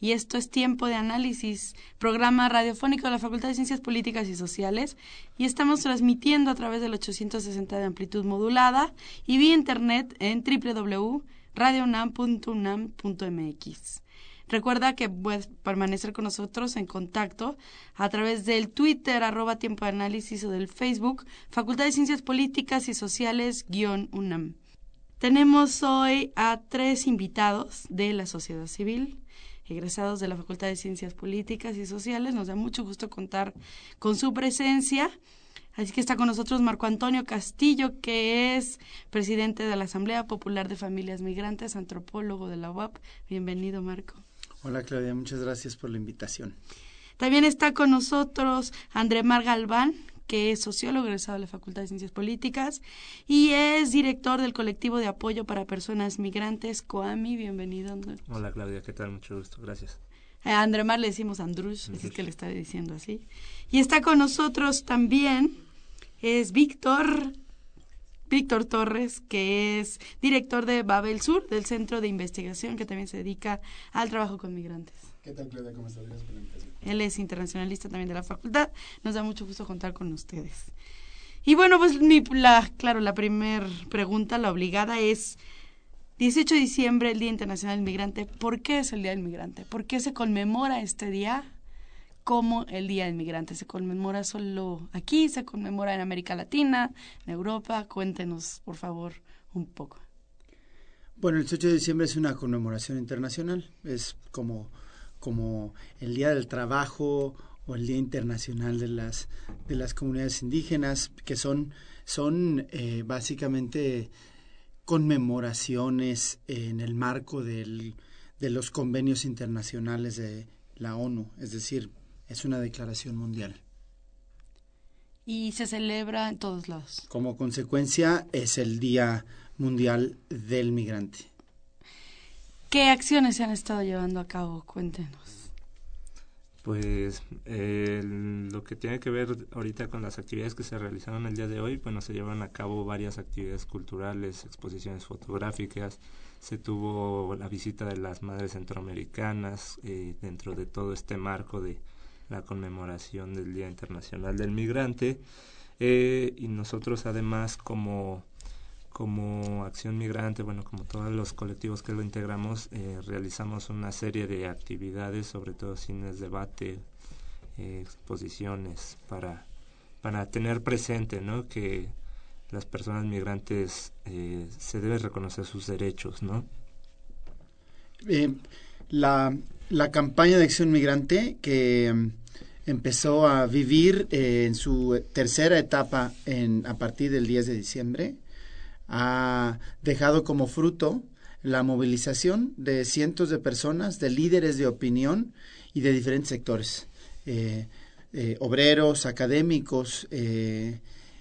y esto es Tiempo de Análisis, programa radiofónico de la Facultad de Ciencias Políticas y Sociales y estamos transmitiendo a través del 860 de amplitud modulada y vía internet en www.radiounam.unam.mx. Recuerda que puedes permanecer con nosotros en contacto a través del Twitter, arroba tiempo de análisis o del Facebook, Facultad de Ciencias Políticas y Sociales, guion UNAM. Tenemos hoy a tres invitados de la sociedad civil, egresados de la Facultad de Ciencias Políticas y Sociales. Nos da mucho gusto contar con su presencia. Así que está con nosotros Marco Antonio Castillo, que es presidente de la Asamblea Popular de Familias Migrantes, antropólogo de la UAP. Bienvenido, Marco. Hola, Claudia. Muchas gracias por la invitación. También está con nosotros André Mar Galván, que es sociólogo egresado de la Facultad de Ciencias Políticas y es director del colectivo de apoyo para personas migrantes, COAMI. Bienvenido, Hola, Claudia, ¿qué tal? Mucho gusto, gracias. A André Mar le decimos Andrus, así es que le está diciendo así. Y está con nosotros también, es Víctor, Víctor Torres, que es director de Babel Sur, del Centro de Investigación, que también se dedica al trabajo con migrantes. ¿Qué tal, Claudia? ¿Cómo estás? Gracias por la invitación. Él es internacionalista también de la facultad. Nos da mucho gusto contar con ustedes. Y bueno, pues mi, la, claro, la primera pregunta, la obligada es, 18 de diciembre, el Día Internacional del Migrante. ¿Por qué es el Día del Migrante? ¿Por qué se conmemora este día como el Día del Migrante? ¿Se conmemora solo aquí? ¿Se conmemora en América Latina, en Europa? Cuéntenos, por favor, un poco. Bueno, el 18 de diciembre es una conmemoración internacional. Es como como el Día del Trabajo o el Día Internacional de las, de las Comunidades Indígenas, que son, son eh, básicamente conmemoraciones en el marco del, de los convenios internacionales de la ONU, es decir, es una declaración mundial. Y se celebra en todos lados. Como consecuencia es el Día Mundial del Migrante. ¿Qué acciones se han estado llevando a cabo? Cuéntenos. Pues lo que tiene que ver ahorita con las actividades que se realizaron el día de hoy, bueno, se llevan a cabo varias actividades culturales, exposiciones fotográficas, se tuvo la visita de las madres centroamericanas eh, dentro de todo este marco de la conmemoración del Día Internacional del Migrante eh, y nosotros además como como Acción Migrante, bueno, como todos los colectivos que lo integramos, eh, realizamos una serie de actividades, sobre todo cines, debate, eh, exposiciones, para, para tener presente, ¿no? Que las personas migrantes eh, se deben reconocer sus derechos, ¿no? la, la campaña de Acción Migrante que mm, empezó a vivir en su tercera etapa en, a partir del 10 de diciembre, ha dejado como fruto la movilización de cientos de personas, de líderes de opinión y de diferentes sectores, eh, eh, obreros, académicos, eh,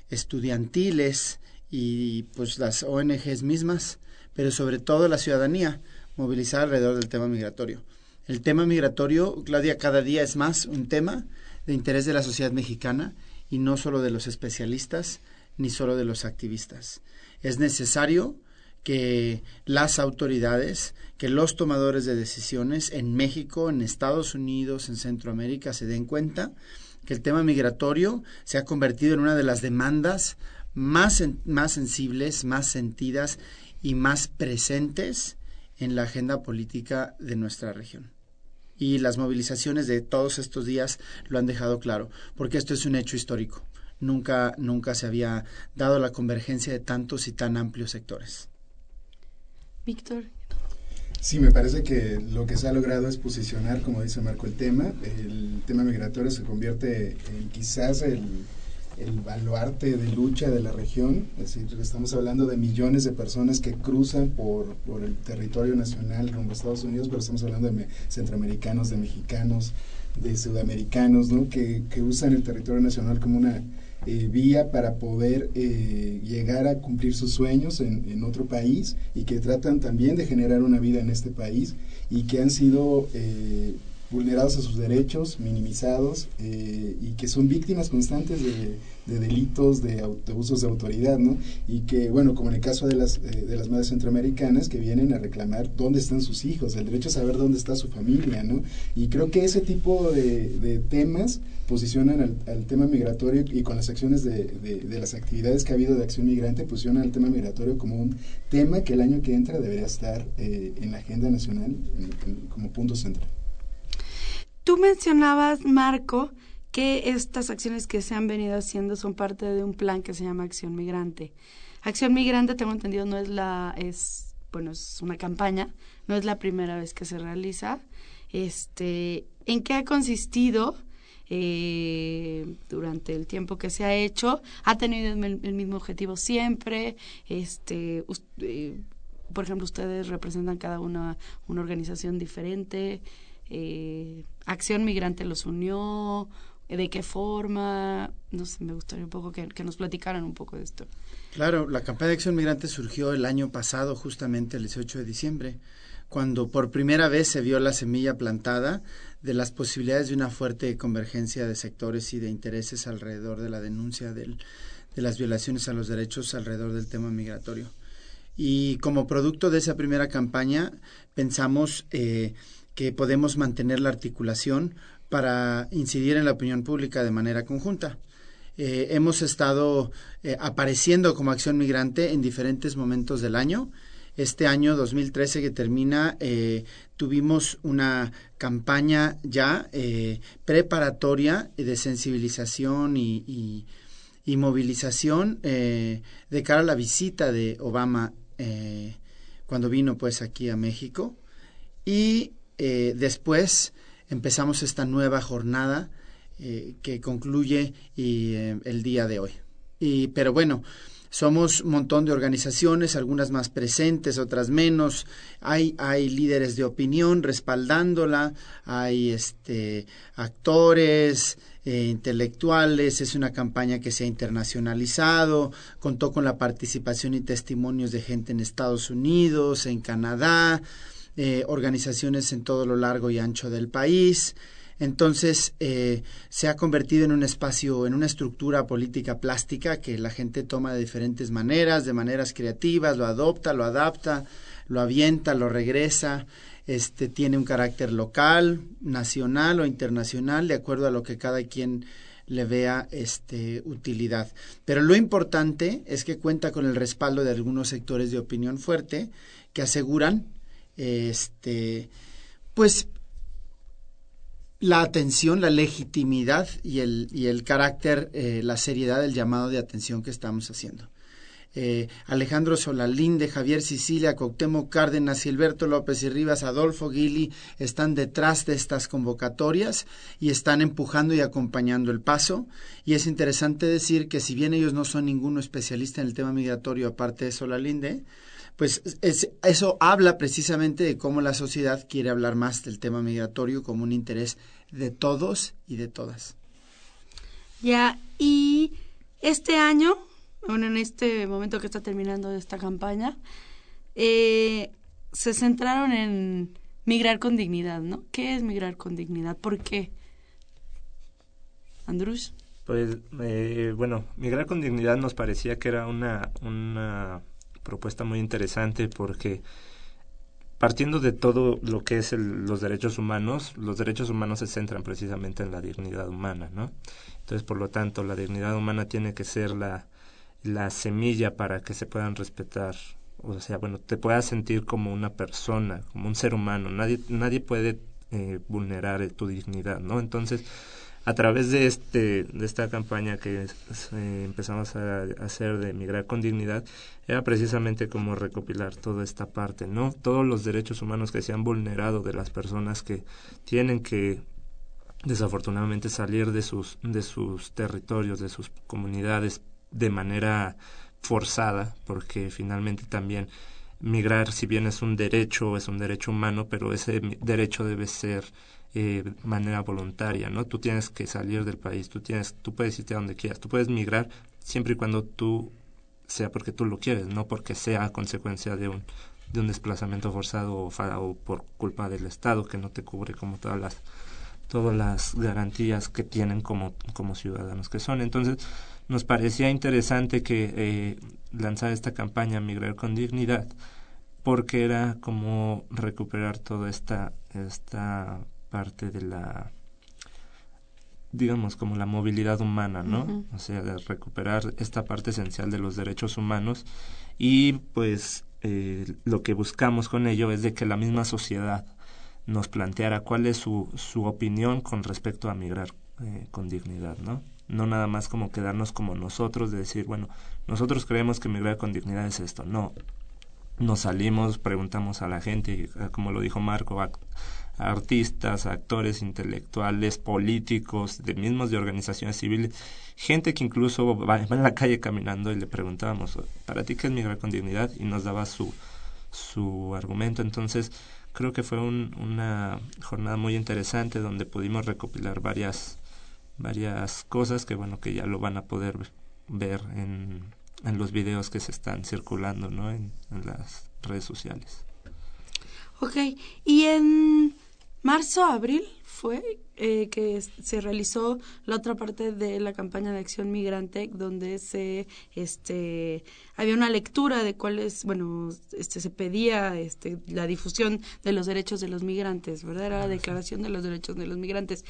estudiantiles y pues las ONGs mismas, pero sobre todo la ciudadanía movilizada alrededor del tema migratorio. El tema migratorio, Claudia, cada día es más un tema de interés de la sociedad mexicana y no solo de los especialistas ni solo de los activistas es necesario que las autoridades, que los tomadores de decisiones en México, en Estados Unidos, en Centroamérica se den cuenta que el tema migratorio se ha convertido en una de las demandas más, más sensibles, más sentidas y más presentes en la agenda política de nuestra región. Y las movilizaciones de todos estos días lo han dejado claro, porque esto es un hecho histórico nunca, nunca se había dado la convergencia de tantos y tan amplios sectores. Víctor. Sí, me parece que lo que se ha logrado es posicionar, como dice Marco, el tema. El tema migratorio se convierte en quizás el, el baluarte de lucha de la región. Es decir, estamos hablando de millones de personas que cruzan por, por el territorio nacional rumbo a Estados Unidos, pero estamos hablando de centroamericanos, de mexicanos, de sudamericanos, ¿no? que, que usan el territorio nacional como una eh, vía para poder eh, llegar a cumplir sus sueños en, en, otro país y que tratan también de generar una vida en este país y que han sido eh, vulnerados a sus derechos, minimizados eh, y que son víctimas constantes de, delitos, de, abusos de autoridad, ¿no? Y que, bueno, como en el caso de las, eh, de las madres centroamericanas que vienen a reclamar dónde están sus hijos, el derecho a saber dónde está su familia, ¿no? Y creo que ese tipo de, temas posicionan al, tema migratorio y con las acciones de, de, las actividades que ha habido de acción migrante, posicionan el tema migratorio como un tema que el año que entra debería estar eh, en la agenda nacional como punto central. Tú mencionabas, Marco, que estas acciones que se han venido haciendo son parte de un plan que se llama Acción Migrante. Acción Migrante, tengo entendido, no es la, es, bueno, es una campaña, no es la primera vez que se realiza. Este, ¿en qué ha consistido? Eh, durante el tiempo que se ha hecho, ha tenido el, mismo objetivo siempre, este, eh, por ejemplo, ustedes representan cada una una organización diferente, eh, Acción Migrante los unió, de qué forma, no sé, me gustaría un poco que, nos platicaran un poco de esto. Claro, la campaña de Acción Migrante surgió el año pasado, justamente el 18 de diciembre, cuando por primera vez se vio la semilla plantada de las posibilidades de una fuerte convergencia de sectores y de intereses alrededor de la denuncia de las violaciones a los derechos alrededor del tema migratorio. Y como producto de esa primera campaña, pensamos eh, que podemos mantener la articulación para incidir en la opinión pública de manera conjunta. Eh, hemos estado eh, apareciendo como acción migrante en diferentes momentos del año. Este año 2013 que termina, eh, tuvimos una campaña ya preparatoria de sensibilización y, y movilización de cara a la visita de Obama cuando vino pues aquí a México. Y eh, después empezamos esta nueva jornada eh, que concluye y, eh, el día de hoy. Y, pero bueno, somos un montón de organizaciones, algunas más presentes, otras menos. Hay, hay líderes de opinión respaldándola, hay este, actores, intelectuales, es una campaña que se ha internacionalizado, contó con la participación y testimonios de gente en Estados Unidos, en Canadá, eh, organizaciones en todo lo largo y ancho del país. Entonces eh, se ha convertido en un espacio, en una estructura política plástica que la gente toma de diferentes maneras, de maneras creativas, lo adopta, lo adapta, lo avienta, lo regresa. Este tiene un carácter local, nacional o internacional, de acuerdo a lo que cada quien le vea este utilidad. Pero lo importante es que cuenta con el respaldo de algunos sectores de opinión fuerte que aseguran este, pues la atención, la legitimidad y el, y el carácter, eh, la seriedad del llamado de atención que estamos haciendo. Eh, Alejandro Solalinde, Javier Sicilia, Coctemo Cárdenas, Gilberto López y Rivas, Adolfo Guili están detrás de estas convocatorias y están empujando y acompañando el paso. Y es interesante decir que si bien ellos no son ninguno especialista en el tema migratorio aparte de Solalinde, pues eso habla precisamente de cómo la sociedad quiere hablar más del tema migratorio como un interés de todos y de todas. Ya, y este año, bueno, en este momento que está terminando esta campaña, eh, se centraron en migrar con dignidad, ¿no? ¿Qué es migrar con dignidad? ¿Por qué? Andrus. Pues, eh, bueno, migrar con dignidad nos parecía que era una, una propuesta muy interesante porque partiendo de todo lo que es los derechos humanos, los derechos humanos se centran precisamente en la dignidad humana, ¿no? Entonces, por lo tanto, la dignidad humana tiene que ser la, la semilla para que se puedan respetar, o sea, bueno, te puedas sentir como una persona, como un ser humano, nadie, nadie puede eh, vulnerar tu dignidad, ¿no? Entonces, a través de este de esta campaña que empezamos a hacer de migrar con dignidad era precisamente como recopilar toda esta parte no todos los derechos humanos que se han vulnerado de las personas que tienen que desafortunadamente salir de sus de sus territorios de sus comunidades de manera forzada porque finalmente también migrar si bien es un derecho es un derecho humano pero ese derecho debe ser eh, manera voluntaria, ¿no? Tú tienes que salir del país, tú tienes, tú puedes irte a donde quieras, tú puedes migrar siempre y cuando tú sea porque tú lo quieres, no porque sea consecuencia de un de un desplazamiento forzado o, o por culpa del Estado que no te cubre como todas las todas las garantías que tienen como como ciudadanos que son. Entonces nos parecía interesante que eh, lanzar esta campaña Migrar con Dignidad porque era como recuperar toda esta esta parte de la digamos como la movilidad humana, ¿no? O sea, de recuperar esta parte esencial de los derechos humanos y pues eh, lo que buscamos con ello es de que la misma sociedad nos planteara cuál es su, su opinión con respecto a migrar eh, con dignidad, ¿no? No nada más como quedarnos como nosotros de decir, bueno, nosotros creemos que migrar con dignidad es esto. No, nos salimos, preguntamos a la gente, como lo dijo Marco, artistas, actores intelectuales, políticos, de mismos de organizaciones civiles, gente que incluso va, en la calle caminando y le preguntábamos, ¿para ti qué es migrar con dignidad? Y nos daba su, su argumento. Entonces, creo que fue una jornada muy interesante donde pudimos recopilar varias, varias cosas que, bueno, que ya lo van a poder ver en, en los videos que se están circulando, ¿no? En, en las redes sociales. Ok, y en marzo, abril fue eh, que se realizó la otra parte de la campaña de acción migrante donde se este había una lectura de cuáles bueno este se pedía este la difusión de los derechos de los migrantes verdad era la declaración de los derechos de los migrantes.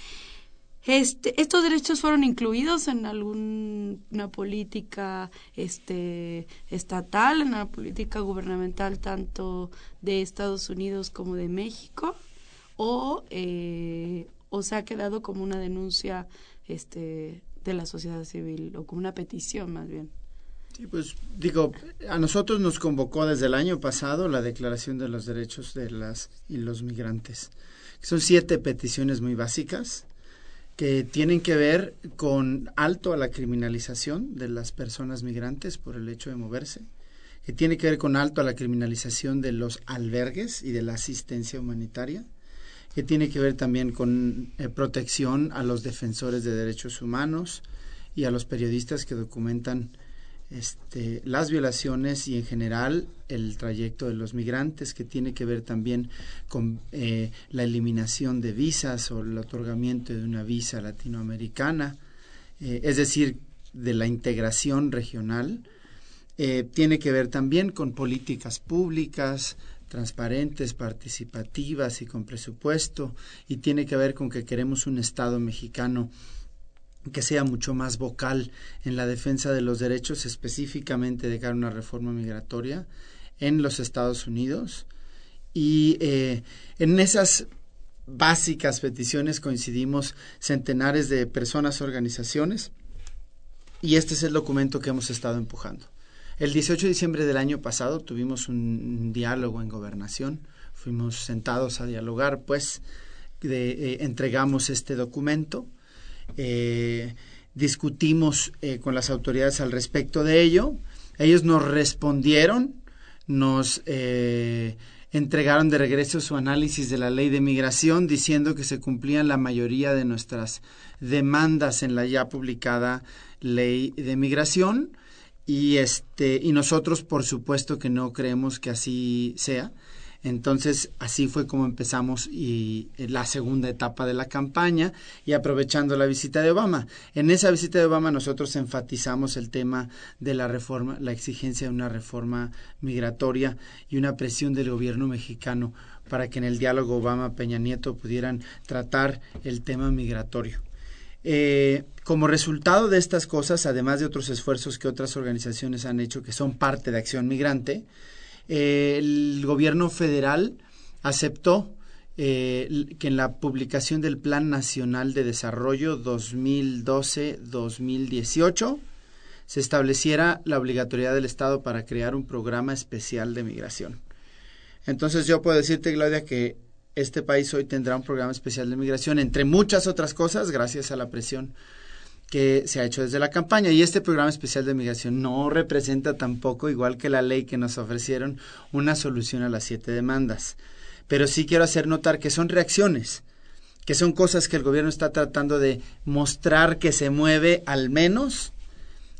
Este, estos derechos fueron incluidos en alguna política este, estatal, en una política gubernamental tanto de Estados Unidos como de México, o, eh, o se ha quedado como una denuncia este, de la sociedad civil o como una petición más bien. Sí, pues digo, a nosotros nos convocó desde el año pasado la Declaración de los Derechos de las y los Migrantes. Son siete peticiones muy básicas que tienen que ver con alto a la criminalización de las personas migrantes por el hecho de moverse, que tiene que ver con alto a la criminalización de los albergues y de la asistencia humanitaria, que tiene que ver también con eh, protección a los defensores de derechos humanos y a los periodistas que documentan este, las violaciones y en general el trayecto de los migrantes que tiene que ver también con eh, la eliminación de visas o el otorgamiento de una visa latinoamericana, eh, es decir, de la integración regional. Tiene que ver también con políticas públicas, transparentes, participativas y con presupuesto, y tiene que ver con que queremos un Estado mexicano que sea mucho más vocal en la defensa de los derechos, específicamente de cara a una reforma migratoria en los Estados Unidos. Y eh, en esas básicas peticiones coincidimos centenares de personas, organizaciones, y este es el documento que hemos estado empujando. El 18 de diciembre del año pasado tuvimos un diálogo en gobernación, fuimos sentados a dialogar, pues eh, entregamos este documento eh, discutimos eh, con las autoridades al respecto de ello. Ellos nos respondieron, nos entregaron de regreso su análisis de la ley de migración diciendo que se cumplían la mayoría de nuestras demandas en la ya publicada ley de migración y este y nosotros por supuesto que no creemos que así sea entonces, así fue como empezamos y eh, la segunda etapa de la campaña y aprovechando la visita de Obama. En esa visita de Obama nosotros enfatizamos el tema de la reforma, la exigencia de una reforma migratoria y una presión del gobierno mexicano para que en el diálogo Obama-Peña Nieto pudieran tratar el tema migratorio. Eh, como resultado de estas cosas, además de otros esfuerzos que otras organizaciones han hecho que son parte de Acción Migrante, el gobierno federal aceptó eh, que en la publicación del Plan Nacional de Desarrollo 2012-2018 se estableciera la obligatoriedad del Estado para crear un programa especial de migración. Entonces yo puedo decirte, Claudia, que este país hoy tendrá un programa especial de migración, entre muchas otras cosas, gracias a la presión que se ha hecho desde la campaña. Y este programa especial de migración no representa tampoco, igual que la ley que nos ofrecieron, una solución a las siete demandas. Pero sí quiero hacer notar que son reacciones, que son cosas que el gobierno está tratando de mostrar que se mueve al menos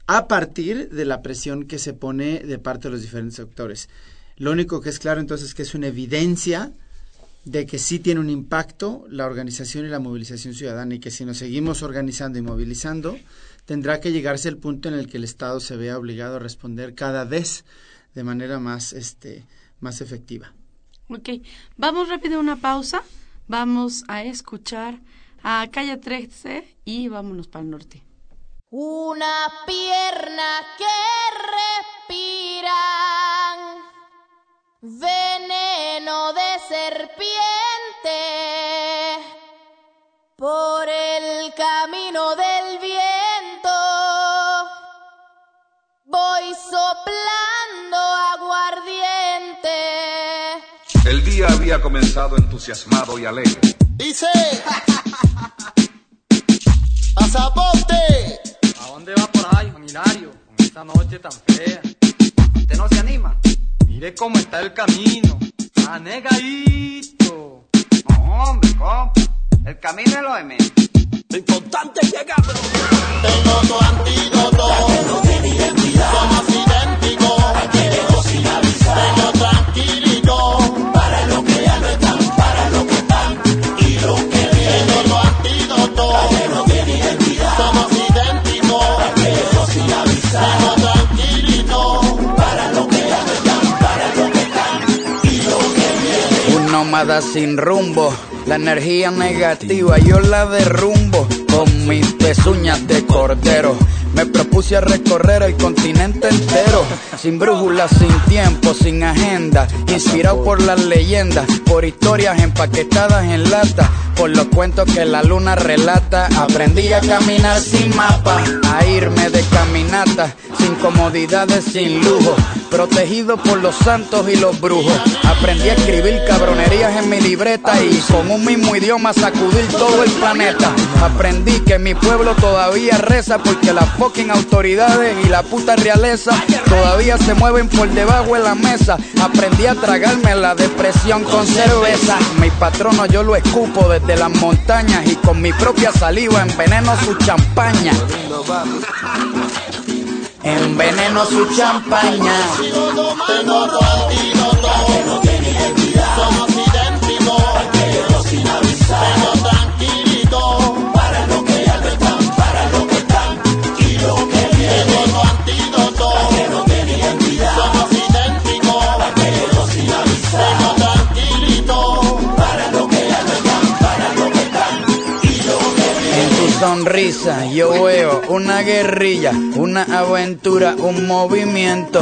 a partir de la presión que se pone de parte de los diferentes sectores. Lo único que es claro entonces es que es una evidencia de que sí tiene un impacto la organización y la movilización ciudadana y que si nos seguimos organizando y movilizando, tendrá que llegarse el punto en el que el Estado se vea obligado a responder cada vez de manera más, este, más efectiva. Ok, vamos rápido a una pausa, vamos a escuchar a Calle 13 y vámonos para el norte. Una pierna que respira veneno de serpiente por el camino del viento. Voy soplando aguardiente. El día había comenzado entusiasmado y alegre. Dice, pasaporte. ¿A dónde va por ahí, Juan Hilario? Con esta noche tan fea. ¿Usted no se anima? Mire cómo está el camino. Anegadito. Hombre, compa. El camino es lo de menos. Lo importante es llegar, bro. Tengo tu antídoto. Sin rumbo. La energía negativa yo la derrumbo con mis pezuñas de cordero. Me propuse a recorrer el continente entero, sin brújula, sin tiempo, sin agenda, inspirado por las leyendas, por historias empaquetadas en lata, por los cuentos que la luna relata. Aprendí a caminar sin mapa, a irme de caminata, sin comodidades, sin lujo, protegido por los santos y los brujos. Aprendí a escribir cabronerías en mi libreta y con un mismo idioma sacudir todo el planeta. Aprendí que mi pueblo todavía reza porque las fucking autoridades y la puta realeza todavía se mueven por debajo de la mesa. Aprendí a tragarme la depresión con cerveza. Mi patrono yo lo escupo desde las montañas y con mi propia saliva enveneno su champaña. Enveneno su champaña. Sonrisa yo veo una guerrilla, una aventura, un movimiento.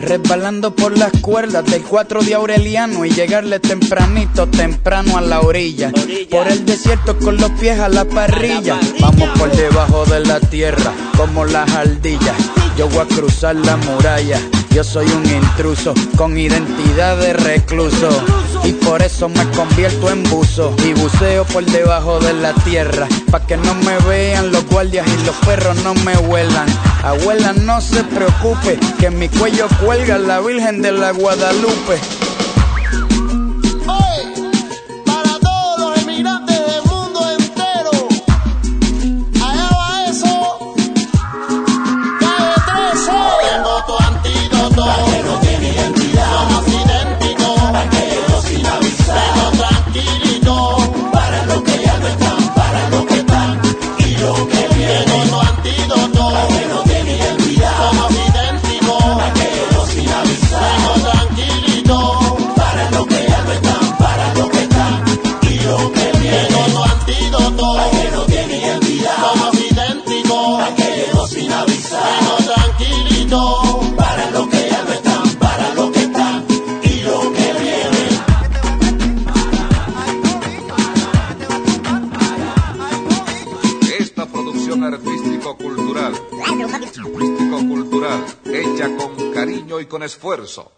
resbalando por las cuerdas del 4 de Aureliano y llegarle tempranito, temprano a la orilla. Por el desierto con los pies a la parrilla. Vamos por debajo de la tierra como las ardillas. Yo voy a cruzar la muralla. Yo soy un intruso con identidad de recluso. Y por eso me convierto en buzo. Y buceo por debajo de la tierra. Pa' que no me vean los guardias y los perros no me huelan. Abuela, no se preocupe, que en mi cuello cuelga la Virgen de la Guadalupe.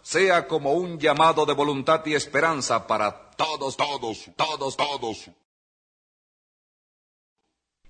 Sea como un llamado de voluntad y esperanza para todos, todos, todos, todos.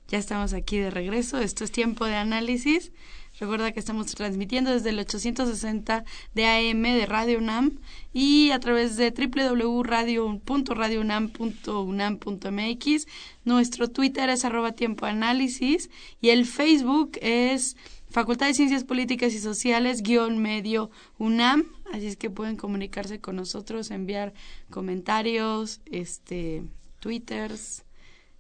Ya estamos aquí de regreso. Esto es tiempo de análisis. Recuerda que estamos transmitiendo desde el 860 de AM de Radio UNAM y a través de www.radiounam.unam.mx. Nuestro Twitter es arroba tiempo de análisis y el Facebook es Facultad de Ciencias Políticas y Sociales guion medio UNAM. Así es que pueden comunicarse con nosotros, enviar comentarios, este, twitters,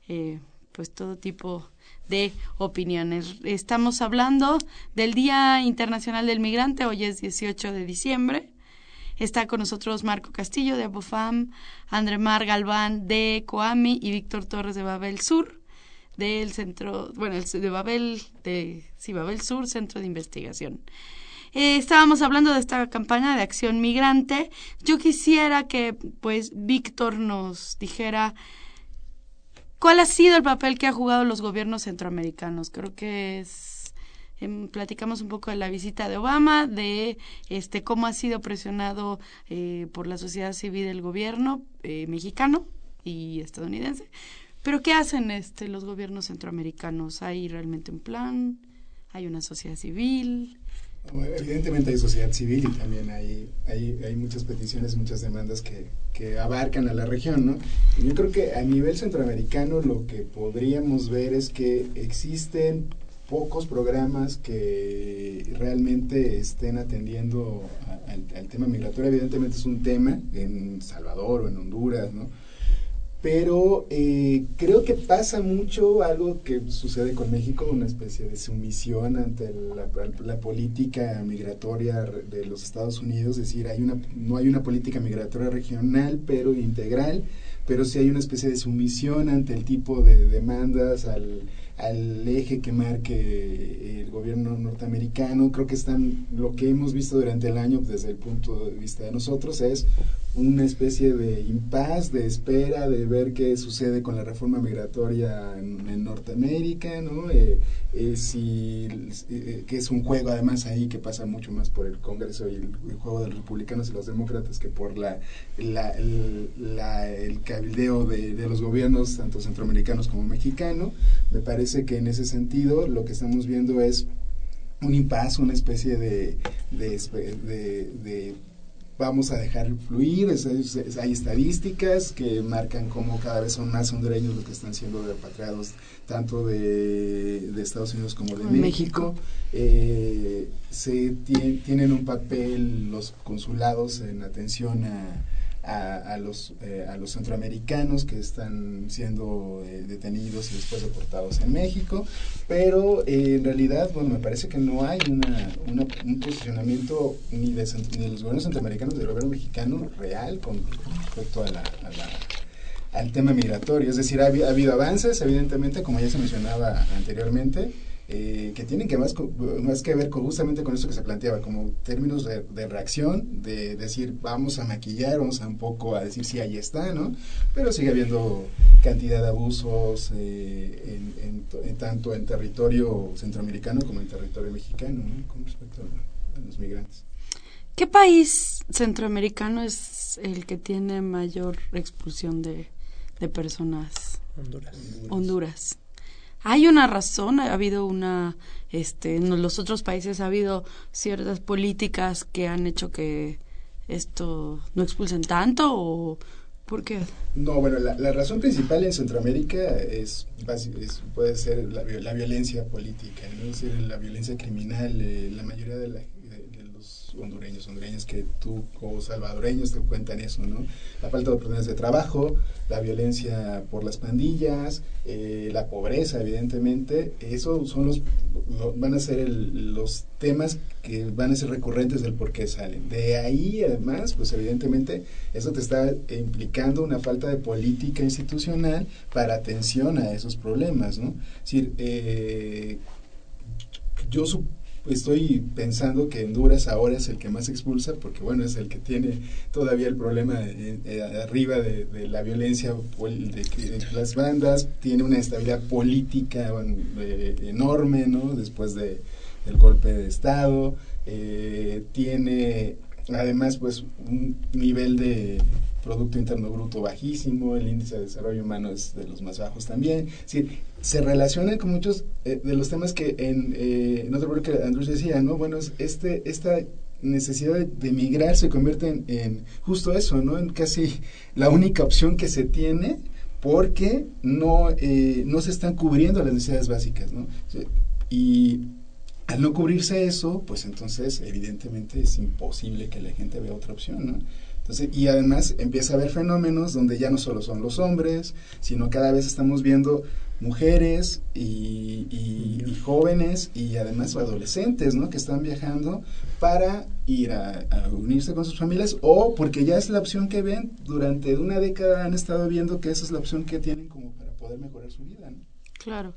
eh, pues todo tipo de opiniones. Estamos hablando del Día Internacional del Migrante, hoy es 18 de diciembre. Está con nosotros Marco Castillo de Abofam, Andremar Galván de Coami y Víctor Torres de Babel Sur, del centro, bueno, de Babel, de sí, Babel Sur, Centro de Investigación. Eh, estábamos hablando de esta campaña de acción migrante. Yo quisiera que, pues, Víctor nos dijera ¿Cuál ha sido el papel que han jugado los gobiernos centroamericanos? Creo que es em, platicamos un poco de la visita de Obama, de este cómo ha sido presionado eh, por la sociedad civil el gobierno eh, mexicano y estadounidense. Pero qué hacen este los gobiernos centroamericanos? ¿Hay realmente un plan? ¿Hay una sociedad civil? Bueno, evidentemente hay sociedad civil y también hay, hay, hay muchas peticiones, muchas demandas que, que, abarcan a la región, ¿no? Y yo creo que a nivel centroamericano lo que podríamos ver es que existen pocos programas que realmente estén atendiendo al, al tema migratorio. Evidentemente es un tema en Salvador o en Honduras, ¿no? Pero eh, creo que pasa mucho algo que sucede con México, una especie de sumisión ante la, política migratoria de los Estados Unidos, es decir, hay una, no hay una política migratoria regional, pero integral, pero sí hay una especie de sumisión ante el tipo de demandas, al, al eje que marque el gobierno norteamericano. Creo que están, lo que hemos visto durante el año desde el punto de vista de nosotros es una especie de impas, de espera, de ver qué sucede con la reforma migratoria en, Norteamérica, ¿no? Eh, eh, eh, que es un juego además ahí que pasa mucho más por el Congreso y el, juego de los republicanos y los demócratas que por la, el, la, cabildeo de, los gobiernos, tanto centroamericanos como mexicanos. Me parece que en ese sentido lo que estamos viendo es un impasse, una especie de vamos a dejar fluir, es, es, es, hay estadísticas que marcan cómo cada vez son más hondureños los que están siendo repatriados tanto de, de Estados Unidos como de México. México. Eh, se tienen un papel los consulados en atención a, a, a, los, eh, a los centroamericanos que están siendo eh, detenidos y después deportados en México, pero eh, en realidad, bueno, me parece que no hay una, una un posicionamiento ni de, ni de, los gobiernos centroamericanos ni del gobierno mexicano real con respecto a la, al tema migratorio. Es decir, ha, ha, habido avances, evidentemente, como ya se mencionaba anteriormente, eh, que tienen que más, más que ver con, justamente con eso que se planteaba, como términos de, de, reacción, de decir, vamos a maquillar, vamos a un poco a decir, sí, ahí está, ¿no? Pero sigue habiendo cantidad de abusos eh, en, en, en, tanto en territorio centroamericano como en territorio mexicano, ¿no? Con respecto a, a los migrantes. ¿Qué país centroamericano es el que tiene mayor expulsión de, de personas? Honduras. Honduras. Hay una razón, ha habido una, este, en los otros países ha habido ciertas políticas que han hecho que esto no expulsen tanto o por qué? No, bueno, la, la razón principal en Centroamérica es, es puede ser la, la, violencia política, ¿no? decir, la violencia criminal, eh, la mayoría de, la, hondureños, hondureñas que tú como salvadoreños te cuentan eso, ¿no? La falta de oportunidades de trabajo, la violencia por las pandillas, eh, la pobreza, evidentemente, eso son los, van a ser los temas que van a ser recurrentes del por qué salen. De ahí, además, pues evidentemente, eso te está implicando una falta de política institucional para atención a esos problemas, ¿no? Es decir, eh, yo estoy pensando que Honduras ahora es el que más expulsa, porque bueno, es el que tiene todavía el problema arriba de, la violencia de, las bandas, tiene una estabilidad política eh, enorme, ¿no? Después de, del golpe de Estado, eh, tiene además pues un nivel de Producto Interno Bruto bajísimo, el índice de desarrollo humano es de los más bajos también. Es se relacionan con muchos eh, de los temas que en, eh, en otro que Andrés decía, ¿no? Bueno, este, esta necesidad de, migrar se convierte en, justo eso, ¿no? En casi la única opción que se tiene porque no, eh, no se están cubriendo las necesidades básicas, ¿no? Y al no cubrirse eso, pues entonces evidentemente es imposible que la gente vea otra opción, ¿no? Y además empieza a haber fenómenos donde ya no solo son los hombres, sino cada vez estamos viendo mujeres y, jóvenes y además adolescentes, ¿no? Que están viajando para ir a, unirse con sus familias o porque ya es la opción que ven, durante una década han estado viendo que esa es la opción que tienen como para poder mejorar su vida, ¿no? Claro.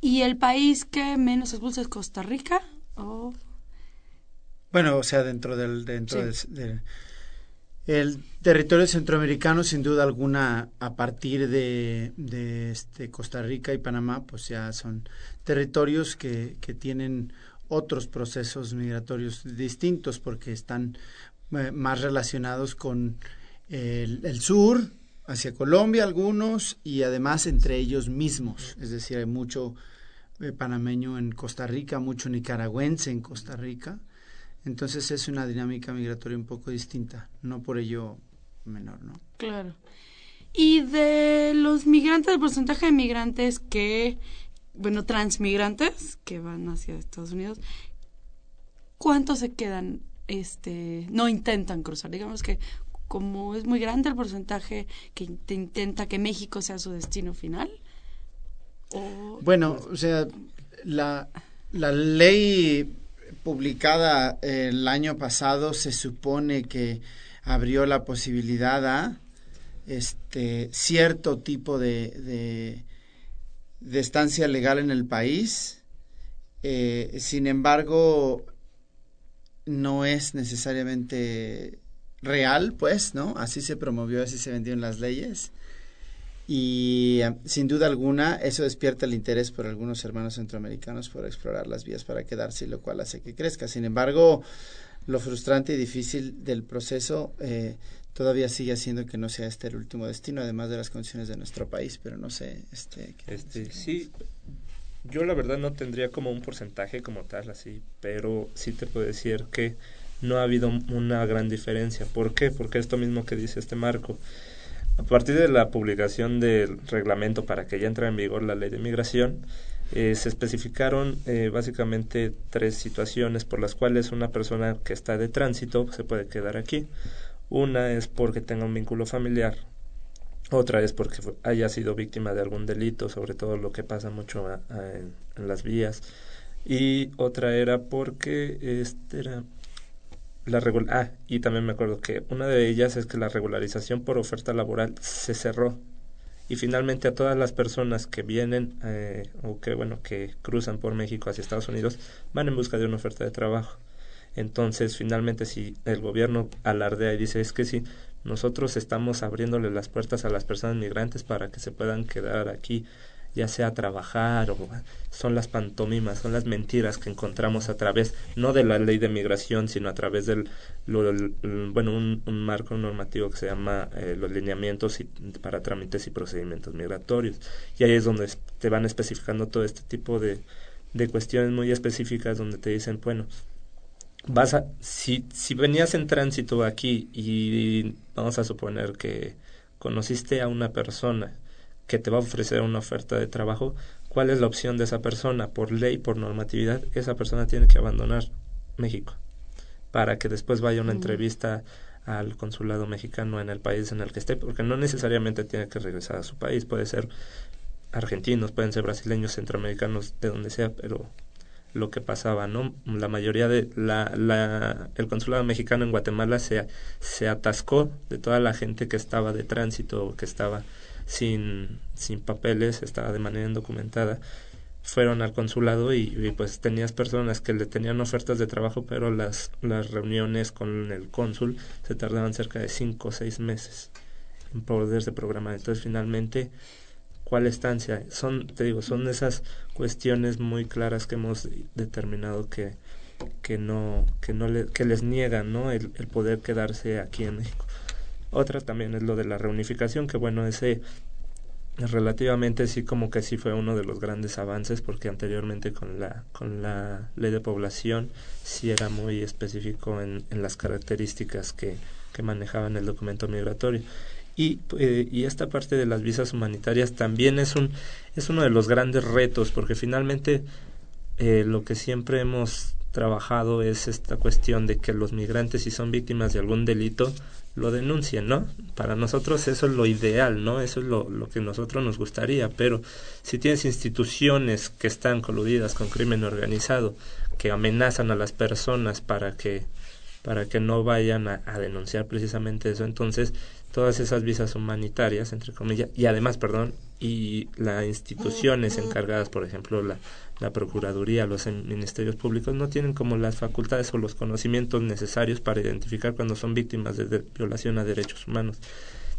¿Y el país que menos expulsa es Costa Rica? ¿O? Bueno, o sea, dentro del... Dentro del el territorio centroamericano, sin duda alguna, a partir de, este, Costa Rica y Panamá, pues ya son territorios que, que tienen otros procesos migratorios distintos porque están eh, más relacionados con el, sur, hacia Colombia algunos, y además entre ellos mismos. Es decir, hay mucho eh, panameño en Costa Rica, mucho nicaragüense en Costa Rica entonces es una dinámica migratoria un poco distinta, no por ello menor, ¿no? Claro. Y de los migrantes, el porcentaje de migrantes que, bueno, transmigrantes que van hacia Estados Unidos, ¿cuántos se quedan, este, no intentan cruzar? Digamos que como es muy grande el porcentaje que intenta que México sea su destino final. Bueno, o sea, la, la ley publicada el año pasado se supone que abrió la posibilidad a este cierto tipo de, de, estancia legal en el país. Eh, sin embargo, no es necesariamente real, pues, ¿no? Así se promovió, así se vendió en las leyes. Y eh, sin duda alguna eso despierta el interés por algunos hermanos centroamericanos por explorar las vías para quedarse, lo cual hace que crezca. Sin embargo, lo frustrante y difícil del proceso eh, todavía sigue haciendo que no sea este el último destino, además de las condiciones de nuestro país, pero no sé. Este, este sí, yo la verdad no tendría como un porcentaje como tal así, pero sí te puedo decir que no ha habido una gran diferencia. ¿Por qué? Porque esto mismo que dice este Marco a partir de la publicación del reglamento para que ya entre en vigor la ley de migración, eh, se especificaron eh, básicamente tres situaciones por las cuales una persona que está de tránsito se puede quedar aquí. Una es porque tenga un vínculo familiar, otra es porque haya sido víctima de algún delito, sobre todo lo que pasa mucho en, en, las vías, y otra era porque este era la ah, y también me acuerdo que una de ellas es que la regularización por oferta laboral se cerró. Y finalmente a todas las personas que vienen eh, o que bueno que cruzan por México hacia Estados Unidos van en busca de una oferta de trabajo. Entonces finalmente si el gobierno alardea y dice es que si nosotros estamos abriéndole las puertas a las personas migrantes para que se puedan quedar aquí ya sea trabajar o son las pantomimas, son las mentiras que encontramos a través, no de la ley de migración, sino a través del, bueno, un, marco normativo que se llama eh, los lineamientos para trámites y procedimientos migratorios. Y ahí es donde te van especificando todo este tipo de, de cuestiones muy específicas donde te dicen, bueno, vas a, si, si venías en tránsito aquí y vamos a suponer que conociste a una persona que te va a ofrecer una oferta de trabajo, ¿cuál es la opción de esa persona? Por ley, por normatividad, esa persona tiene que abandonar México. para que después vaya una entrevista al consulado mexicano en el país en el que esté, porque no necesariamente tiene que regresar a su país, puede ser argentinos, pueden ser brasileños, centroamericanos, de donde sea, pero lo que pasaba, ¿no? La mayoría de la, la el consulado mexicano en Guatemala se, se atascó de toda la gente que estaba de tránsito, que estaba sin, sin papeles, estaba de manera indocumentada fueron al consulado y, pues tenías personas que le tenían ofertas de trabajo, pero las, las reuniones con el cónsul se tardaban cerca de cinco o seis meses en poderse programar. Entonces finalmente, ¿cuál estancia? Son, te digo, son esas cuestiones muy claras que hemos determinado que, que no, que no le, que les niegan, ¿no? El, el poder quedarse aquí en México. Otra también es lo de la reunificación, que bueno, ese relativamente sí como que sí fue uno de los grandes avances porque anteriormente con la con la ley de población sí era muy específico en, en las características que, que manejaban el documento migratorio. Y, eh, y esta parte de las visas humanitarias también es un es uno de los grandes retos porque finalmente eh, lo que siempre hemos trabajado es esta cuestión de que los migrantes si son víctimas de algún delito lo denuncien, ¿no? Para nosotros eso es lo ideal, ¿no? Eso es lo, que nosotros nos gustaría, pero si tienes instituciones que están coludidas con crimen organizado, que amenazan a las personas para que para que no vayan a, a, denunciar precisamente eso. Entonces, todas esas visas humanitarias, entre comillas, y además, perdón, y las instituciones encargadas, por ejemplo, la, la Procuraduría, los ministerios públicos no tienen como las facultades o los conocimientos necesarios para identificar cuando son víctimas de, violación a derechos humanos.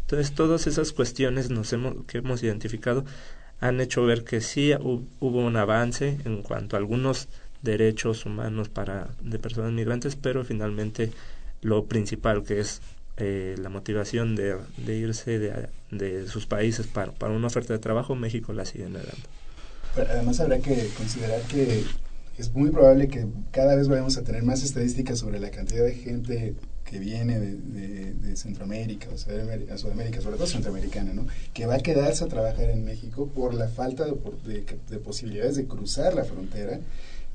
Entonces, todas esas cuestiones nos hemos, que hemos identificado han hecho ver que sí hubo un avance en cuanto a algunos derechos humanos para de personas migrantes, pero finalmente lo principal que es eh, la motivación de, de irse de, de, sus países para, para una oferta de trabajo, México la sigue negando. Además habrá que considerar que es muy probable que cada vez vayamos a tener más estadísticas sobre la cantidad de gente que viene de, de, de Centroamérica o Sudamérica, Sudamérica, sobre todo centroamericana, ¿no? que va a quedarse a trabajar en México por la falta de, de posibilidades de cruzar la frontera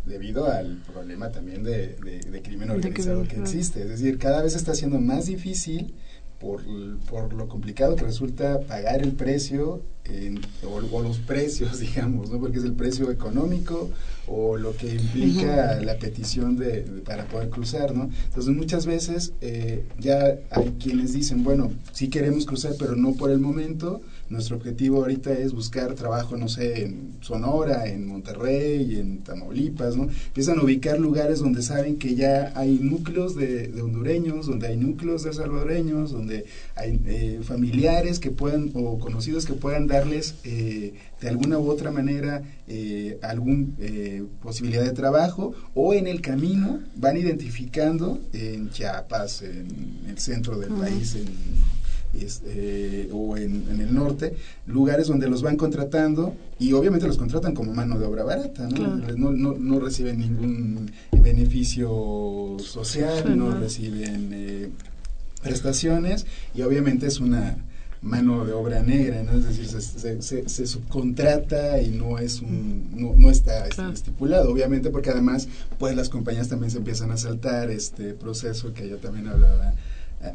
debido al problema también de, crimen organizado que existe. Es decir, cada vez está siendo más difícil por, por lo complicado que resulta pagar el precio en, o, los precios, digamos, ¿no? porque es el precio económico o lo que implica la petición de, para poder cruzar, ¿no? Entonces muchas veces eh, ya hay quienes dicen, bueno, sí queremos cruzar, pero no por el momento, nuestro objetivo ahorita es buscar trabajo, no sé, en Sonora, en Monterrey, en Tamaulipas, ¿no? Empiezan a ubicar lugares donde saben que ya hay núcleos de, de hondureños, donde hay núcleos de salvadoreños, donde hay eh, familiares que puedan, o conocidos que puedan darles eh, de alguna u otra manera eh, alguna eh, posibilidad de trabajo, o en el camino van identificando en Chiapas, en el centro del uh -huh. país, en este, o en, en, el norte, lugares donde los van contratando y obviamente los contratan como mano de obra barata, ¿no? Claro. No, no, no, reciben ningún beneficio social, sí, no, reciben eh, prestaciones y obviamente es una mano de obra negra, ¿no? Es decir, se, se, se subcontrata y no es un, no, no está claro. estipulado, obviamente porque además pues las compañías también se empiezan a saltar este proceso que yo también hablaba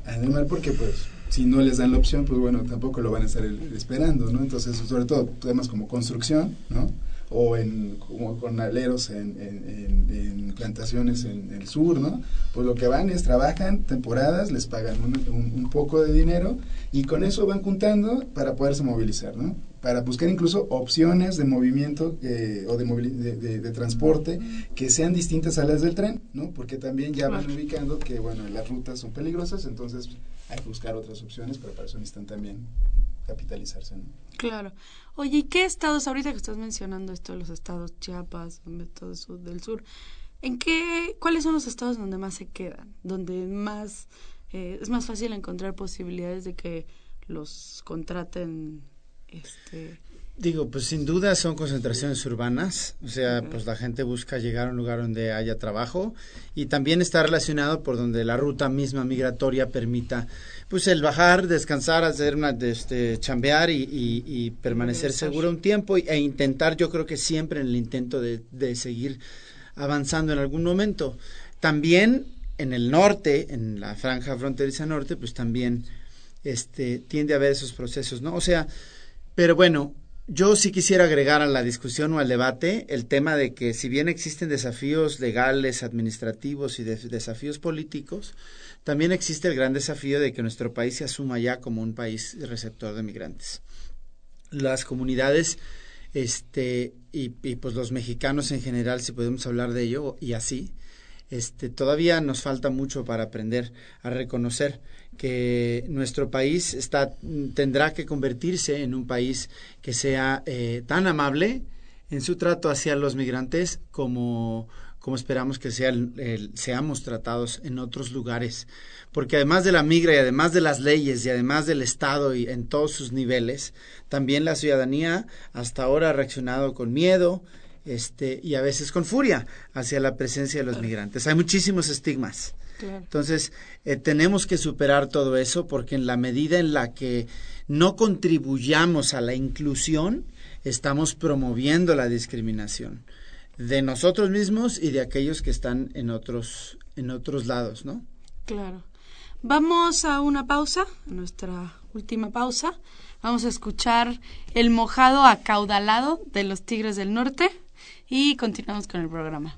animal porque pues si no les dan la opción pues bueno tampoco lo van a estar esperando no entonces sobre todo temas como construcción no o en como con aleros en, en, en, en plantaciones en, el sur no pues lo que van es trabajan temporadas les pagan un, un, un poco de dinero y con eso van juntando para poderse movilizar no para buscar incluso opciones de movimiento eh, o de, de, de, de, transporte que sean distintas a las del tren, ¿no? Porque también ya van ubicando que, bueno, las rutas son peligrosas, entonces hay que buscar otras opciones, pero para eso necesitan también capitalizarse, ¿no? Claro. Oye, ¿y qué estados, ahorita que estás mencionando esto de los estados Chiapas, todo eso del sur, ¿en qué, cuáles son los estados donde más se quedan? Donde más, eh, es más fácil encontrar posibilidades de que los contraten este... Digo, pues sin duda son concentraciones urbanas, o sea, pues la gente busca llegar a un lugar donde haya trabajo y también está relacionado por donde la ruta misma migratoria permita, pues el bajar, descansar, hacer una, este, chambear y, y, y permanecer seguro un tiempo e intentar, yo creo que siempre en el intento de, de seguir avanzando en algún momento. También en el norte, en la franja fronteriza norte, pues también este, tiende a haber esos procesos, ¿no? O sea, pero bueno, yo sí quisiera agregar a la discusión o al debate el tema de que si bien existen desafíos legales, administrativos y desafíos políticos, también existe el gran desafío de que nuestro país se asuma ya como un país receptor de migrantes. Las comunidades este y, y pues los mexicanos en general, si podemos hablar de ello y así, este todavía nos falta mucho para aprender a reconocer que nuestro país está, tendrá que convertirse en un país que sea eh, tan amable en su trato hacia los migrantes como, como esperamos que sea seamos tratados en otros lugares. Porque además de la migra y además de las leyes y además del Estado y en todos sus niveles, también la ciudadanía hasta ahora ha reaccionado con miedo, este, y a veces con furia hacia la presencia de los migrantes. Hay muchísimos estigmas. Entonces, eh, tenemos que superar todo eso porque en la medida en la que no contribuyamos a la inclusión, estamos promoviendo la discriminación de nosotros mismos y de aquellos que están en otros, en otros lados, ¿no? Claro. Vamos a una pausa, a nuestra última pausa. Vamos a escuchar el mojado acaudalado de los Tigres del Norte y continuamos con el programa.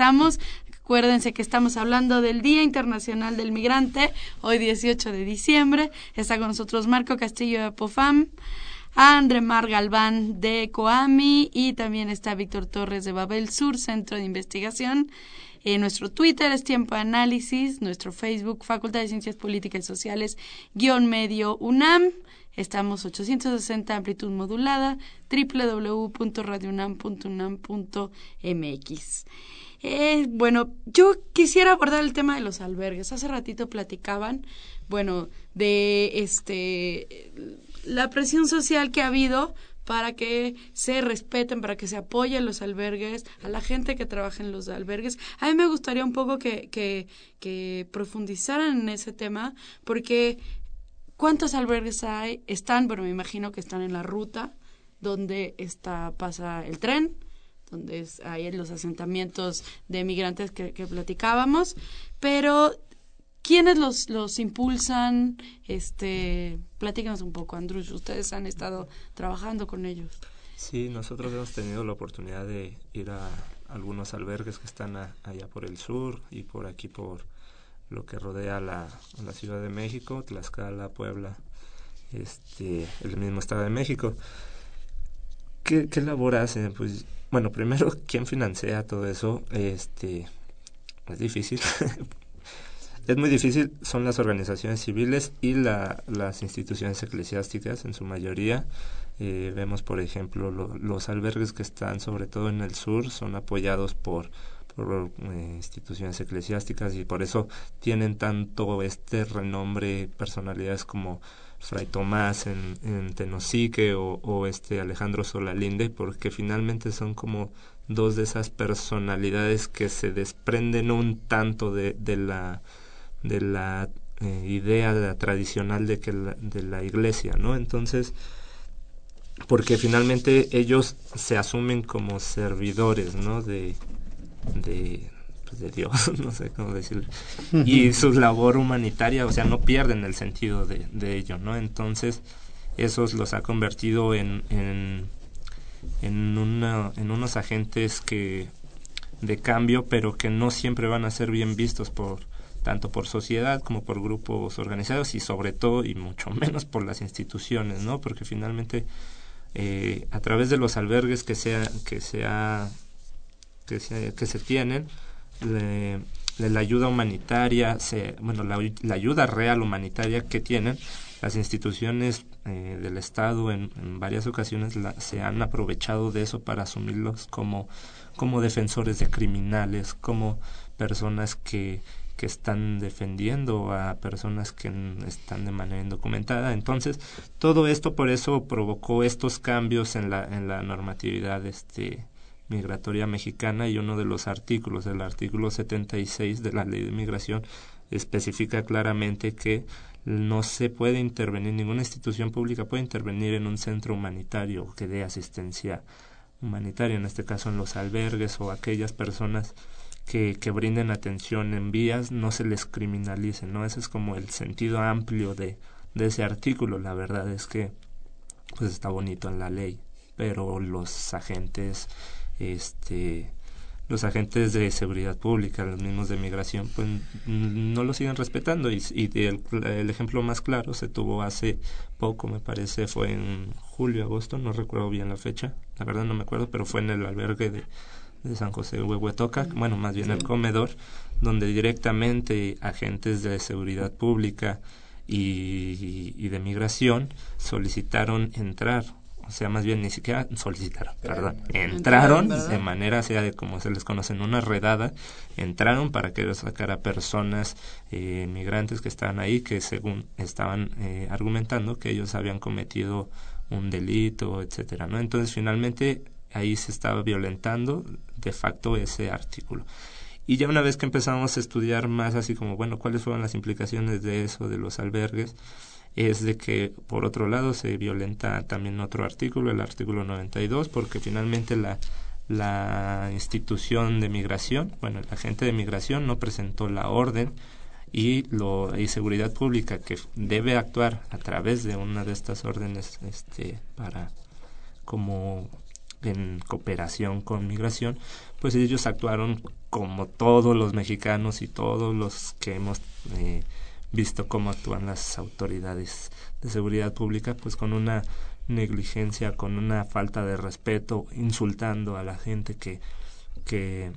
Acuérdense que estamos hablando del Día Internacional del Migrante, hoy 18 de diciembre. Está con nosotros Marco Castillo de Pofam, André Mar Galván de Coami y también está Víctor Torres de Babel Sur, Centro de Investigación. Eh, nuestro Twitter es Tiempo Análisis, nuestro Facebook Facultad de Ciencias Políticas y Sociales, guion medio UNAM. Estamos 860 amplitud modulada, www.radiounam.unam.mx. Eh, bueno, yo quisiera abordar el tema de los albergues. Hace ratito platicaban, bueno, de este la presión social que ha habido para que se respeten, para que se apoyen los albergues, a la gente que trabaja en los albergues. A mí me gustaría un poco que, que, que profundizaran en ese tema, porque ¿cuántos albergues hay? Están, bueno, me imagino que están en la ruta donde está, pasa el tren, donde es, hay los asentamientos de migrantes que, platicábamos, pero ¿quiénes los, los impulsan? Este, platícanos un poco, Andrus, ustedes han estado trabajando con ellos. Sí, nosotros hemos tenido la oportunidad de ir a algunos albergues que están allá por el sur y por aquí por lo que rodea la, la Ciudad de México, Tlaxcala, Puebla, este, el mismo Estado de México. ¿Qué, qué labor hacen? Pues bueno, primero, ¿quién financia todo eso? Este, es difícil. es muy difícil, son las organizaciones civiles y la, las instituciones eclesiásticas en su mayoría. Eh, vemos, por ejemplo, los albergues que están sobre todo en el sur son apoyados por, instituciones eclesiásticas y por eso tienen tanto este renombre personalidades como Fray Tomás en, en Tenosique o, este Alejandro Solalinde, porque finalmente son como dos de esas personalidades que se desprenden un tanto de, la de la eh, idea tradicional de que la, de la iglesia, ¿no? Entonces, porque finalmente ellos se asumen como servidores, ¿no? De, de, pues de Dios, no sé cómo decirlo. Y su labor humanitaria, o sea, no pierden el sentido de, de ello, ¿no? Entonces, eso los ha convertido en, en, en, una, en unos agentes que de cambio, pero que no siempre van a ser bien vistos por tanto por sociedad como por grupos organizados y sobre todo y mucho menos por las instituciones, ¿no? Porque finalmente eh, a través de los albergues que sea que sea que se, que se tienen la ayuda humanitaria se, bueno la, la, ayuda real humanitaria que tienen las instituciones eh, del estado en, en varias ocasiones la, se han aprovechado de eso para asumirlos como como defensores de criminales como personas que que están defendiendo a personas que están de manera indocumentada. Entonces, todo esto por eso provocó estos cambios en la, en la normatividad este, migratoria mexicana y uno de los artículos, el artículo 76 de la ley de migración, especifica claramente que no se puede intervenir, ninguna institución pública puede intervenir en un centro humanitario que dé asistencia humanitaria, en este caso en los albergues o aquellas personas que, que brinden atención en vías no se les criminalice, ¿no? Ese es como el sentido amplio de, de ese artículo. La verdad es que pues está bonito en la ley, pero los agentes, este, los agentes de seguridad pública, los mismos de migración, pues no lo siguen respetando. Y, y el, el, ejemplo más claro se tuvo hace poco, me parece, fue en julio, agosto, no recuerdo bien la fecha, la verdad no me acuerdo, pero fue en el albergue de, de San José Huehuetoca, bueno, más bien el comedor, donde directamente agentes de seguridad pública y, y, de migración solicitaron entrar, o sea, más bien ni siquiera solicitaron, perdón, entraron de manera, sea de como se les conoce, en una redada, entraron para que sacara personas eh, migrantes que estaban ahí, que según estaban eh, argumentando que ellos habían cometido un delito, etcétera, ¿no? Entonces, finalmente ahí se estaba violentando de facto ese artículo. Y ya una vez que empezamos a estudiar más así como, bueno, cuáles fueron las implicaciones de eso, de los albergues, es de que por otro lado se violenta también otro artículo, el artículo 92, porque finalmente la, la institución de migración, bueno, el agente de migración no presentó la orden y, lo, y seguridad pública que debe actuar a través de una de estas órdenes este, para como en cooperación con migración, pues ellos actuaron como todos los mexicanos y todos los que hemos eh, visto cómo actúan las autoridades de seguridad pública, pues con una negligencia, con una falta de respeto, insultando a la gente que, que,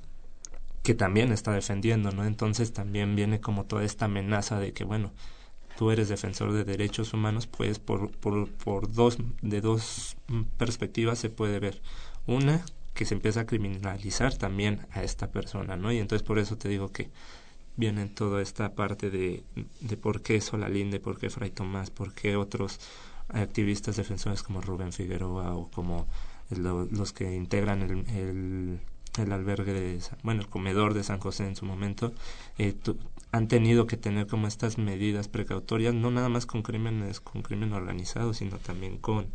que también está defendiendo, ¿no? Entonces también viene como toda esta amenaza de que, bueno, tú eres defensor de derechos humanos, pues por, por, por dos, de dos perspectivas se puede ver. Una, que se empieza a criminalizar también a esta persona, ¿no? Y entonces por eso te digo que viene toda esta parte de, de por qué Solalín, de por qué Fray Tomás, por qué otros activistas defensores como Rubén Figueroa o como los que integran el, el, el, albergue de, bueno, el comedor de San José en su momento, eh, han tenido que tener como estas medidas precautorias, no nada más con crímenes, con crimen organizado, sino también con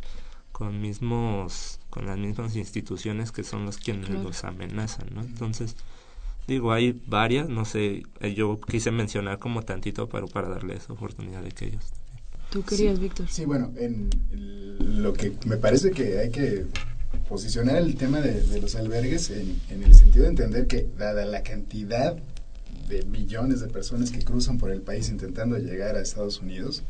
con mismos con las mismas instituciones que son los quienes los amenazan no entonces digo hay varias no sé eh, yo quise mencionar como tantito pero para darles oportunidad de que ellos tú querías Víctor. Sí bueno en lo que me parece que hay que posicionar el tema de, de los albergues en, en, el sentido de entender que dada la cantidad de millones de personas que cruzan por el país intentando llegar a Estados Unidos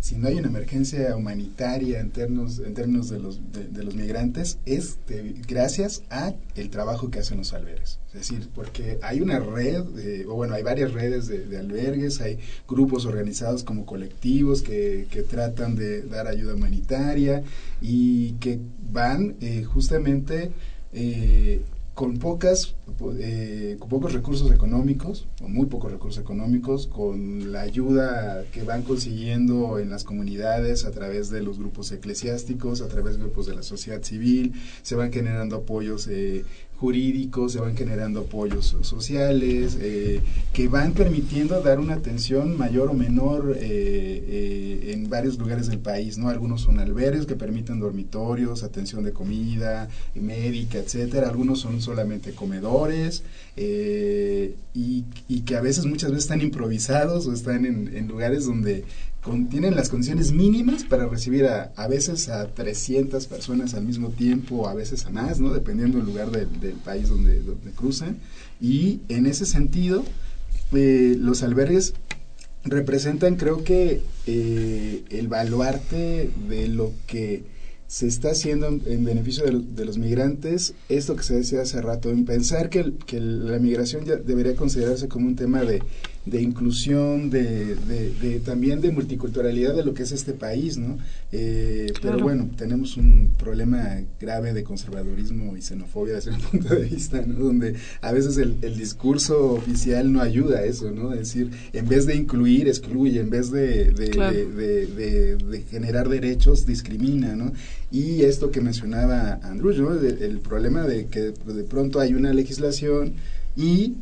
si no hay una emergencia humanitaria en términos, de, los, de, los migrantes, es gracias a el trabajo que hacen los albergues. Es decir, porque hay una red, o bueno, hay varias redes de, albergues, hay grupos organizados como colectivos que, que, tratan de dar ayuda humanitaria y que van eh, justamente... Eh, con pocas eh, con pocos recursos económicos o muy pocos recursos económicos con la ayuda que van consiguiendo en las comunidades a través de los grupos eclesiásticos a través de grupos de la sociedad civil se van generando apoyos eh, jurídicos, se van generando apoyos sociales, eh, que van permitiendo dar una atención mayor o menor eh, eh, en varios lugares del país, ¿no? Algunos son albergues que permiten dormitorios, atención de comida, médica, etcétera. Algunos son solamente comedores y, que a veces, muchas veces están improvisados o están en lugares donde tienen las condiciones mínimas para recibir a, a, veces a 300 personas al mismo tiempo, a veces a más, ¿no? dependiendo del lugar del país donde, donde, cruzan. Y en ese sentido, eh, los albergues representan, creo que, eh, el baluarte de lo que se está haciendo en, beneficio de, de, los migrantes, esto que se decía hace rato, en pensar que, que la migración ya debería considerarse como un tema de de inclusión, de, de, también de multiculturalidad de lo que es este país, ¿no? Eh, pero bueno, tenemos un problema grave de conservadurismo y xenofobia desde mi punto de vista, ¿no? Donde a veces el, el, discurso oficial no ayuda a eso, ¿no? Es decir, en vez de incluir, excluye, en vez de, de, generar derechos, discrimina, ¿no? Y esto que mencionaba Andrew, ¿no? el problema de que de pronto hay una legislación y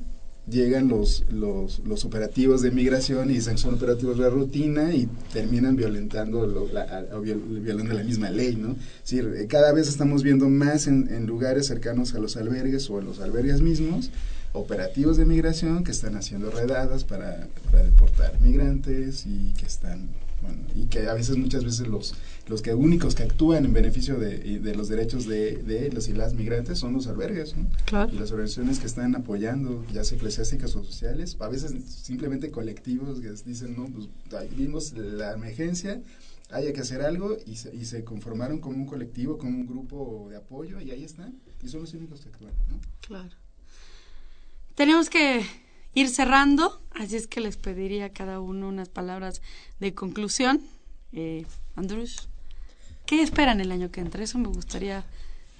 llegan los, los, operativos de migración y dicen son operativos de rutina y terminan violentando, la, violando la misma ley, ¿no? Es decir, eh, cada vez estamos viendo más en, en, lugares cercanos a los albergues o a los albergues mismos operativos de migración que están haciendo redadas para deportar migrantes y que están bueno, y que a veces, muchas veces los, los que únicos que actúan en beneficio de, de los derechos de, de, los y las migrantes son los albergues, ¿no? Y las organizaciones que están apoyando, ya sea eclesiásticas o sociales, a veces simplemente colectivos que dicen, no, pues vimos la emergencia, haya que hacer algo y se, y se conformaron como un colectivo, como un grupo de apoyo y ahí están, y son los únicos que actúan, ¿no? Claro. Tenemos que ir cerrando, así es que les pediría a cada uno unas palabras de conclusión. Eh, Andrus, ¿qué esperan el año que entra? Eso me gustaría.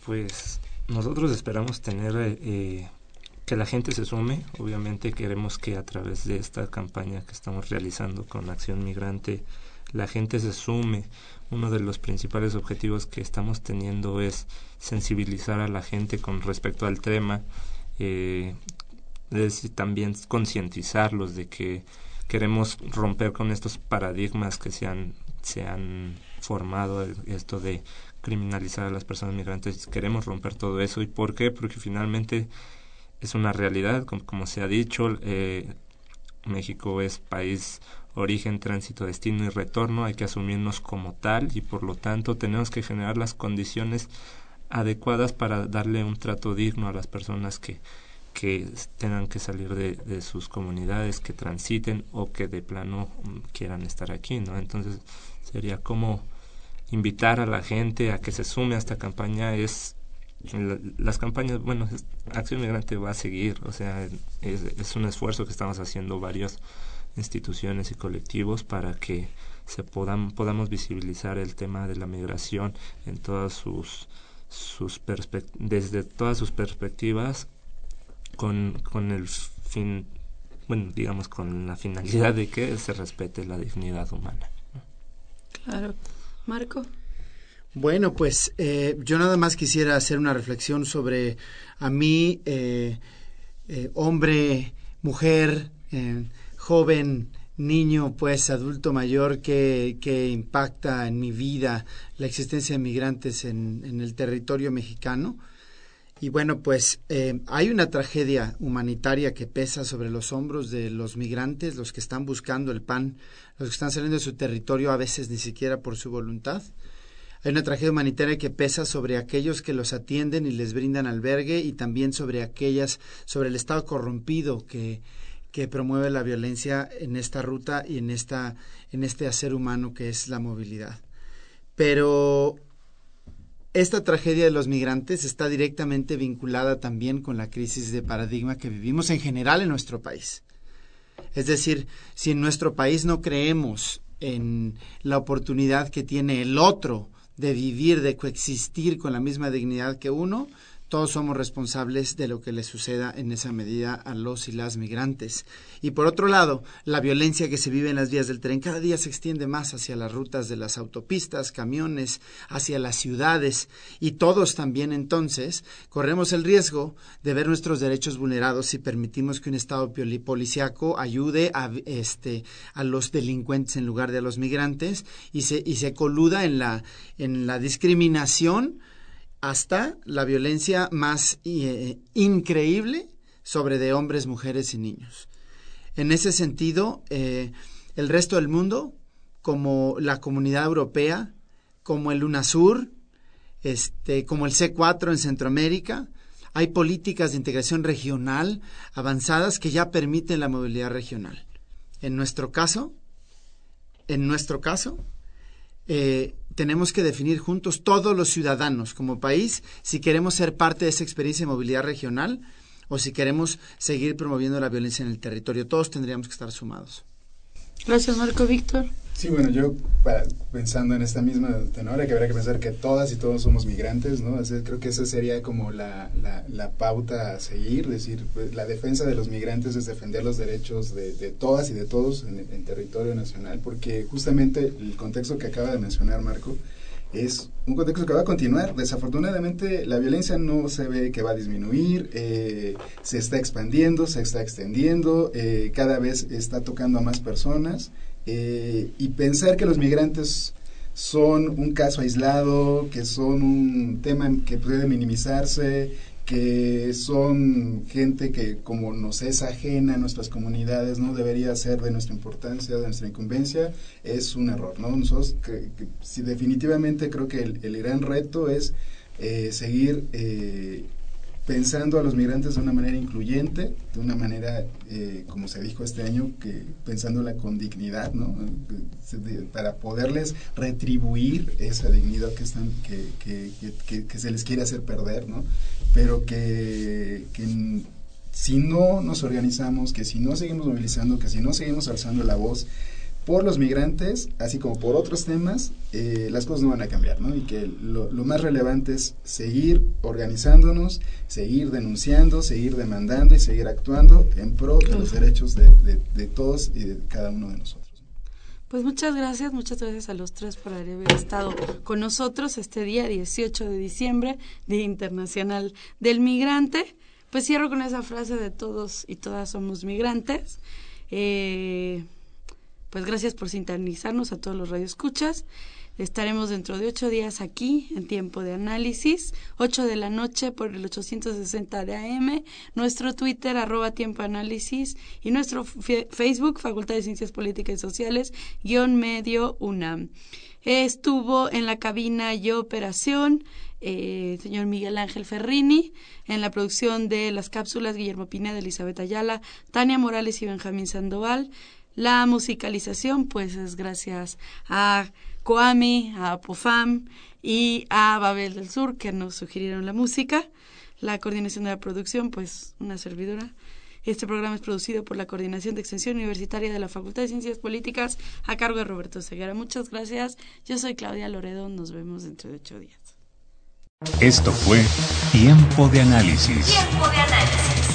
Pues nosotros esperamos tener eh, que la gente se sume. Obviamente queremos que a través de esta campaña que estamos realizando con Acción Migrante, la gente se sume. Uno de los principales objetivos que estamos teniendo es sensibilizar a la gente con respecto al tema. Eh, es también concientizarlos de que queremos romper con estos paradigmas que se han, se han formado, esto de criminalizar a las personas migrantes, queremos romper todo eso. ¿Y por qué? Porque finalmente es una realidad, como, se ha dicho, eh, México es país origen, tránsito, destino y retorno, hay que asumirnos como tal y por lo tanto tenemos que generar las condiciones adecuadas para darle un trato digno a las personas que, que tengan que salir de, sus comunidades, que transiten o que de plano mm, quieran estar aquí, ¿no? Entonces sería como invitar a la gente a que se sume a esta campaña es las campañas, bueno, Acción Migrante va a seguir, o sea, es, es un esfuerzo que estamos haciendo varias instituciones y colectivos para que se podan, podamos visibilizar el tema de la migración en todas sus, sus desde todas sus perspectivas con, con el fin, bueno, digamos, con la finalidad de que se respete la dignidad humana. Claro. Marco. Bueno, pues eh, yo nada más quisiera hacer una reflexión sobre a mí, eh, eh, hombre, mujer, joven, niño, pues adulto mayor, que, que, impacta en mi vida la existencia de migrantes en, en el territorio mexicano. Y bueno, pues hay una tragedia humanitaria que pesa sobre los hombros de los migrantes, los que están buscando el pan, los que están saliendo de su territorio a veces ni siquiera por su voluntad. Hay una tragedia humanitaria que pesa sobre aquellos que los atienden y les brindan albergue y también sobre aquellas, sobre el Estado corrompido que, que promueve la violencia en esta ruta y en, esta, en este hacer humano que es la movilidad. Pero esta tragedia de los migrantes está directamente vinculada también con la crisis de paradigma que vivimos en general en nuestro país. Es decir, si en nuestro país no creemos en la oportunidad que tiene el otro de vivir, de coexistir con la misma dignidad que uno, todos somos responsables de lo que le suceda en esa medida a los y las migrantes. Y por otro lado, la violencia que se vive en las vías del tren cada día se extiende más hacia las rutas de las autopistas, camiones, hacia las ciudades, y todos también entonces corremos el riesgo de ver nuestros derechos vulnerados si permitimos que un Estado policiaco ayude a, este, a los delincuentes en lugar de a los migrantes y se, y se coluda en la, en la discriminación hasta la violencia más eh, increíble sobre de hombres, mujeres y niños. En ese sentido, eh, el resto del mundo, como la comunidad europea, como el UNASUR, este, como el C4 en Centroamérica, hay políticas de integración regional avanzadas que ya permiten la movilidad regional. En nuestro caso, en nuestro caso, eh, tenemos que definir juntos todos los ciudadanos como país si queremos ser parte de esa experiencia de movilidad regional o si queremos seguir promoviendo la violencia en el territorio. Todos tendríamos que estar sumados. Gracias, Marco Víctor. Sí, bueno, yo pensando en esta misma tenora, que habría que pensar que todas y todos somos migrantes, ¿no? creo que esa sería como la, la, pauta a seguir, es decir, pues, la defensa de los migrantes es defender los derechos de, de todas y de todos en, en, territorio nacional, porque justamente el contexto que acaba de mencionar Marco es un contexto que va a continuar. Desafortunadamente la violencia no se ve que va a disminuir, eh, se está expandiendo, se está extendiendo, eh, cada vez está tocando a más personas. Eh, y pensar que los migrantes son un caso aislado, que son un tema que puede minimizarse, que son gente que como nos es ajena a nuestras comunidades, no debería ser de nuestra importancia, de nuestra incumbencia, es un error. ¿no? Nosotros, que, si definitivamente creo que el, gran reto es eh, seguir eh, pensando a los migrantes de una manera incluyente, de una manera, eh, como se dijo este año, que pensándola con dignidad, ¿no? para poderles retribuir esa dignidad que, están, que, que, que, se les quiere hacer perder, ¿no? pero que, que si no nos organizamos, que si no seguimos movilizando, que si no seguimos alzando la voz, por los migrantes, así como por otros temas, eh, las cosas no van a cambiar, ¿no? Y que lo, más relevante es seguir organizándonos, seguir denunciando, seguir demandando y seguir actuando en pro de los derechos de, de, todos y de cada uno de nosotros. Pues muchas gracias, muchas gracias a los tres por haber estado con nosotros este día 18 de diciembre, Día Internacional del Migrante. Pues cierro con esa frase de todos y todas somos migrantes. Eh, pues gracias por sintonizarnos a todos los radioescuchas. Estaremos dentro de ocho días aquí en tiempo de análisis, ocho de la noche por el 860 de AM, nuestro Twitter arroba tiempo análisis y nuestro Facebook Facultad de Ciencias Políticas y Sociales guion medio UNAM. Estuvo en la cabina y operación eh, señor Miguel Ángel Ferrini, en la producción de las cápsulas Guillermo Pineda, Elizabeth Ayala, Tania Morales y Benjamín Sandoval. La musicalización, pues es gracias a Coami, a Pofam y a Babel del Sur que nos sugirieron la música. La coordinación de la producción, pues una servidora. Este programa es producido por la Coordinación de Extensión Universitaria de la Facultad de Ciencias Políticas a cargo de Roberto Seguera. Muchas gracias. Yo soy Claudia Loredo. Nos vemos dentro de ocho días. Esto fue Tiempo de Análisis. Tiempo de análisis.